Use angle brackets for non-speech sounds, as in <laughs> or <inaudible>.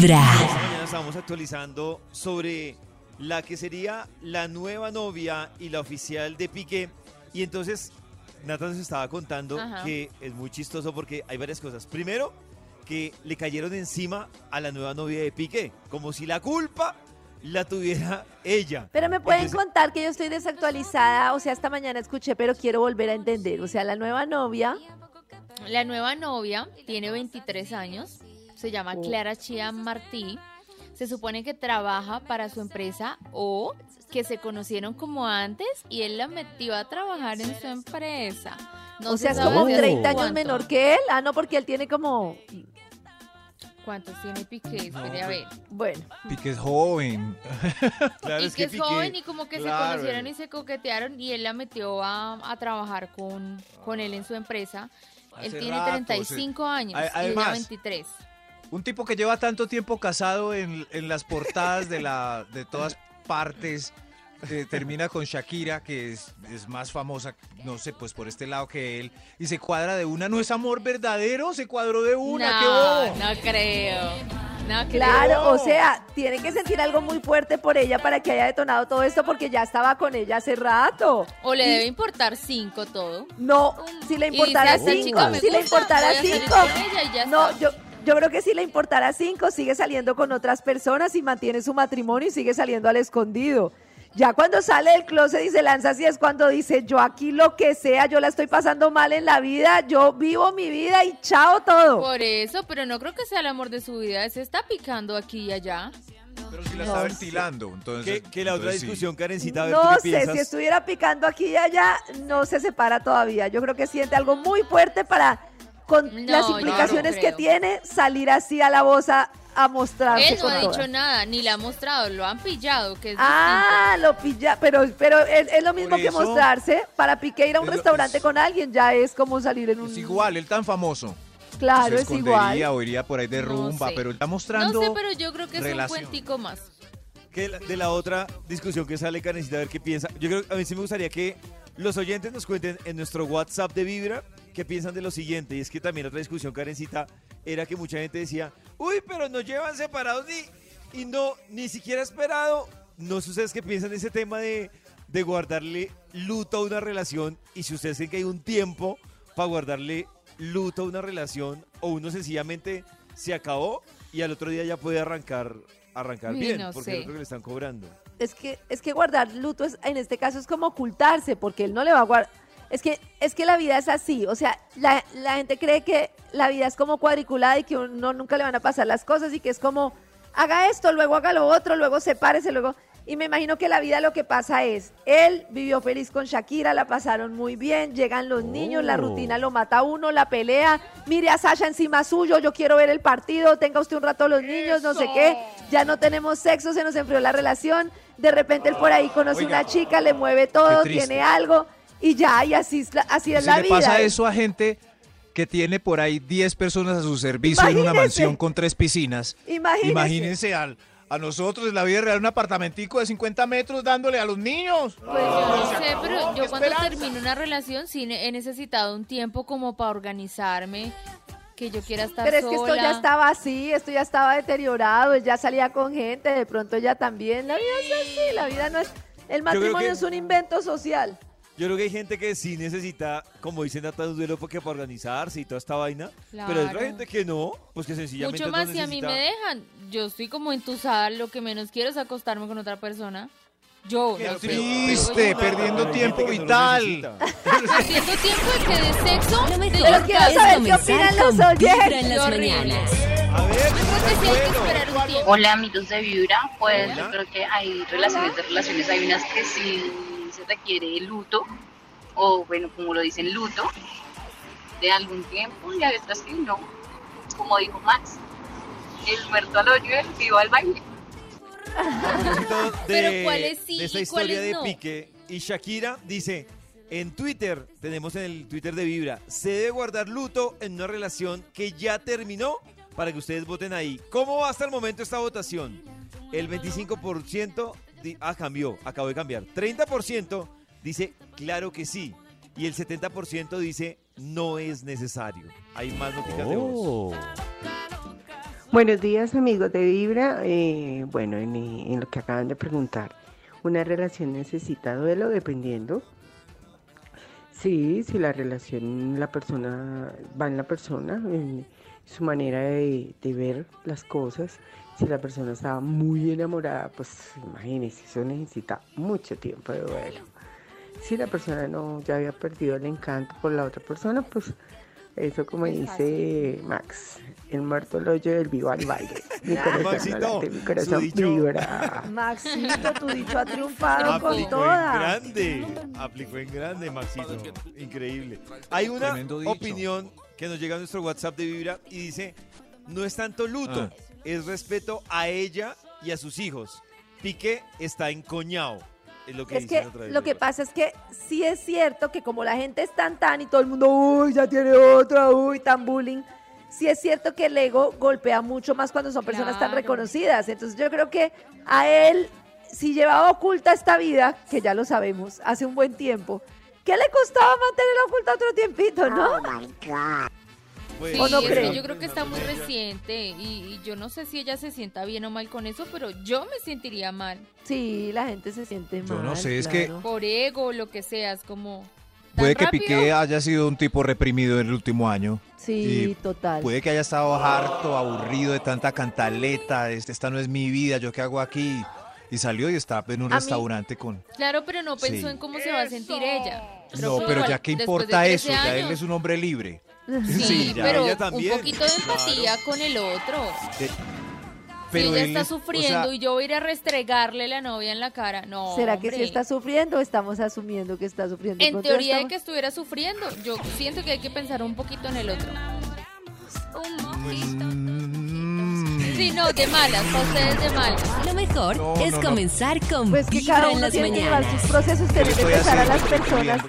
Vibra. Esta mañana estábamos actualizando sobre la que sería la nueva novia y la oficial de Piqué. Y entonces Nathan nos estaba contando Ajá. que es muy chistoso porque hay varias cosas. Primero, que le cayeron encima a la nueva novia de Piqué, como si la culpa la tuviera ella. Pero me pueden Entonces, contar que yo estoy desactualizada, o sea, esta mañana escuché, pero quiero volver a entender. O sea, la nueva novia, La nueva novia tiene 23 años, se llama Oh. Clara Chia Martí. Se supone que trabaja para su empresa o que se conocieron como antes y él la metió a trabajar en su empresa. No o se sea, es como de 30 años cuánto. menor que él. Ah, no, porque él tiene como, ¿Cuántos tiene Piqué? No, Espere a pues, ver. bueno, Pique es joven. <laughs> claro, y es que es Piqué- joven y como que se conocieron y se coquetearon y él la metió a, a trabajar con, con él en su empresa. él Hace tiene rato, 35 años A- y ella además- 23. Un tipo que lleva tanto tiempo casado en, en las portadas de, la, de todas partes. eh, termina con Shakira, que es, es más famosa, no sé, pues por este lado que él. Y se cuadra de una. ¿No es amor verdadero? Se cuadró de una. ¡Qué no, bobo! no creo. No creo. claro, o sea, tiene que sentir algo muy fuerte por ella para que haya detonado todo esto, porque ya estaba con ella hace rato. O le Y- debe importar cinco todo. No, si le importara dice, "Esta chica cinco, si le importara cinco. con ella y ya No, está". yo, yo creo que si le importara cinco, sigue saliendo con otras personas y mantiene su matrimonio y sigue saliendo al escondido. Ya cuando sale del closet y se lanza así es cuando dice, yo aquí lo que sea, yo la estoy pasando mal en la vida, yo vivo mi vida y chao todo. Por eso, pero no creo que sea el amor de su vida. Se está picando aquí y allá. Pero si la No está ventilando. Entonces, Que, la otra entonces sí. discusión, Karencita, a ver, ¿tú No sé, piensas? si estuviera picando aquí y allá, no se separa todavía. Yo creo que siente algo muy fuerte para, con No, las implicaciones no que tiene, salir así a la voz a, mostrarse Él no con ha todas. dicho nada, ni la ha mostrado, lo han pillado, que es Ah, lo pilla, pero, pero es, es lo mismo que mostrarse. Para Piqué ir a un restaurante es- con alguien ya es como salir en un... Es igual, él tan famoso. Claro, se es igual. escondería o iría por ahí de No rumba, sé. pero él está mostrando. No sé, pero yo creo que es relación. un cuentico más. que la- de la otra discusión que sale, Karencita, a ver qué piensa. Yo creo, a mí sí me gustaría que los oyentes nos cuenten en nuestro WhatsApp de Vibra qué piensan de lo siguiente. Y es que también otra discusión, Karencita, era que mucha gente decía, uy, pero nos llevan separados ni, y no, ni siquiera esperado. No sé ustedes qué piensan de ese tema de, de guardarle luto a una relación y si ustedes creen que hay un tiempo para guardarle luto a una relación o uno sencillamente se acabó y al otro día ya puede arrancar arrancar bien no porque sé. es lo que le están cobrando. Es que, es que guardar luto es, en este caso es como ocultarse, porque él no le va a guardar. Es que, es que la vida es así, o sea, la, la gente cree que la vida es como cuadriculada y que uno nunca le van a pasar las cosas y que es como, haga esto, luego haga lo otro, luego sepárese, luego... Y me imagino que la vida lo que pasa es, él vivió feliz con Shakira, la pasaron muy bien, llegan los niños, la rutina lo mata a uno, la pelea, mire a Sasha encima suyo, yo quiero ver el partido, tenga usted un rato a los niños, no sé qué, ya no tenemos sexo, se nos enfrió la relación, de repente él por ahí conoce Oiga, una chica, le mueve todo, tiene algo y ya, y así es la, así ¿Y es si la le vida. pasa eso a gente que tiene por ahí 10 personas a su servicio en una mansión con tres piscinas? Imagínese. Imagínense al- a nosotros en la vida real un apartamentico de 50 metros dándole a los niños. Pues yo no sé, pero yo cuando esperanza. termino una relación sí ne- he necesitado un tiempo como para organizarme, que yo quiera estar Pero es que esto ya estaba así, esto ya estaba deteriorado, él ya salía con gente, de pronto ella también. La vida es así, la vida no es... El matrimonio que- es un invento social. Yo creo que hay gente que sí necesita, como dicen Nata, un duelo porque para organizarse y toda esta vaina. Pero hay otra Claro. gente que no, pues que sencillamente Mucho no más si a mí me dejan. Yo estoy como entusada, lo que menos quiero es acostarme con otra persona. Yo, Qué no triste, pero <laughs> perdiendo tiempo no vital. Haciendo tiempo de que de sexo, Lo de quiero saber qué opinan los oyentes. A ver, Yo creo que sí hay que esperar un tiempo. Hola amigos de Vibra, pues Hola. yo creo que hay relaciones de relaciones, hay unas que sí requiere luto, o bueno, como lo dicen, luto, de algún tiempo, y hay otras que no, como dijo Max, el muerto al hoyo, el vivo al baile. a de, Pero ¿cuáles sí de esta y historia cuáles de no? Pique y Shakira, dice, en Twitter, tenemos en el Twitter de Vibra, se debe guardar luto en una relación que ya terminó para que ustedes voten ahí. ¿Cómo va hasta el momento esta votación? El 25% di- ah, cambió, acabo de cambiar. 30% dice claro que sí. Y el 70% dice no es necesario. Hay más noticias de voz. Buenos días amigos de Vibra. Eh, bueno, en, en lo que acaban de preguntar, ¿una relación necesita duelo dependiendo? Sí, si la relación, la persona, va en la persona, en su manera de, de ver las cosas. Si la persona estaba muy enamorada, pues imagínense, eso necesita mucho tiempo de duelo. Si la persona no ya había perdido el encanto por la otra persona, pues eso como Es dice Max, el muerto el hoyo del vivo al baile. Mi corazón no Maxito, mi corazón dicho- vibra. Maxito, tu dicho ha triunfado con Aplicó en toda. grande. Aplicó en grande, Maxito. Increíble. Hay una opinión que nos llega a nuestro WhatsApp de Vibra y dice, no es tanto luto, Ah. Es respeto a ella y a sus hijos. Piqué está encoñado. Es lo que Es que otra vez. lo que pasa es que sí es cierto que como la gente es tan tan y todo el mundo, uy, ya tiene otra, uy, tan bullying, sí es cierto que el ego golpea mucho más cuando son personas tan Claro. reconocidas. Entonces yo creo que a él, si llevaba oculta esta vida, que ya lo sabemos, hace un buen tiempo, ¿qué le costaba mantenerla oculta otro tiempito, no? Pues, Sí, ¿O no es que yo creo que está muy reciente y, y yo no sé si ella se sienta bien o mal con eso, pero yo me sentiría mal. Sí, la gente se siente mal. Yo no sé, es que-. Por ego, lo que sea, es como... ¿tan Puede que rápido? Piqué haya sido un tipo reprimido en el último año. Sí, total. Puede que haya estado harto, aburrido de tanta cantaleta. Esta no es mi vida, ¿yo qué hago aquí? Y salió y está en un A mí- restaurante con... Claro, pero no pensó Sí. en cómo se va a sentir ella. Creo No, pero igual, ya qué importa de eso, 13 ya él años- es un hombre libre. Sí, Sí, ya. pero Ella un poquito de empatía con el otro. De- si ella él está o sufriendo sea, y yo voy a ir a restregarle la novia en la cara, no. ¿Será que sí está sufriendo o estamos asumiendo que está sufriendo? En teoría de que estuviera sufriendo, yo siento que hay que pensar un poquito en el otro. mm, Sí, no, de malas, para ustedes de malas. Lo mejor No, es no, no. comenzar con Pues que cada en uno las tiene que llevar mañanas. sus procesos, que empezar a las personas.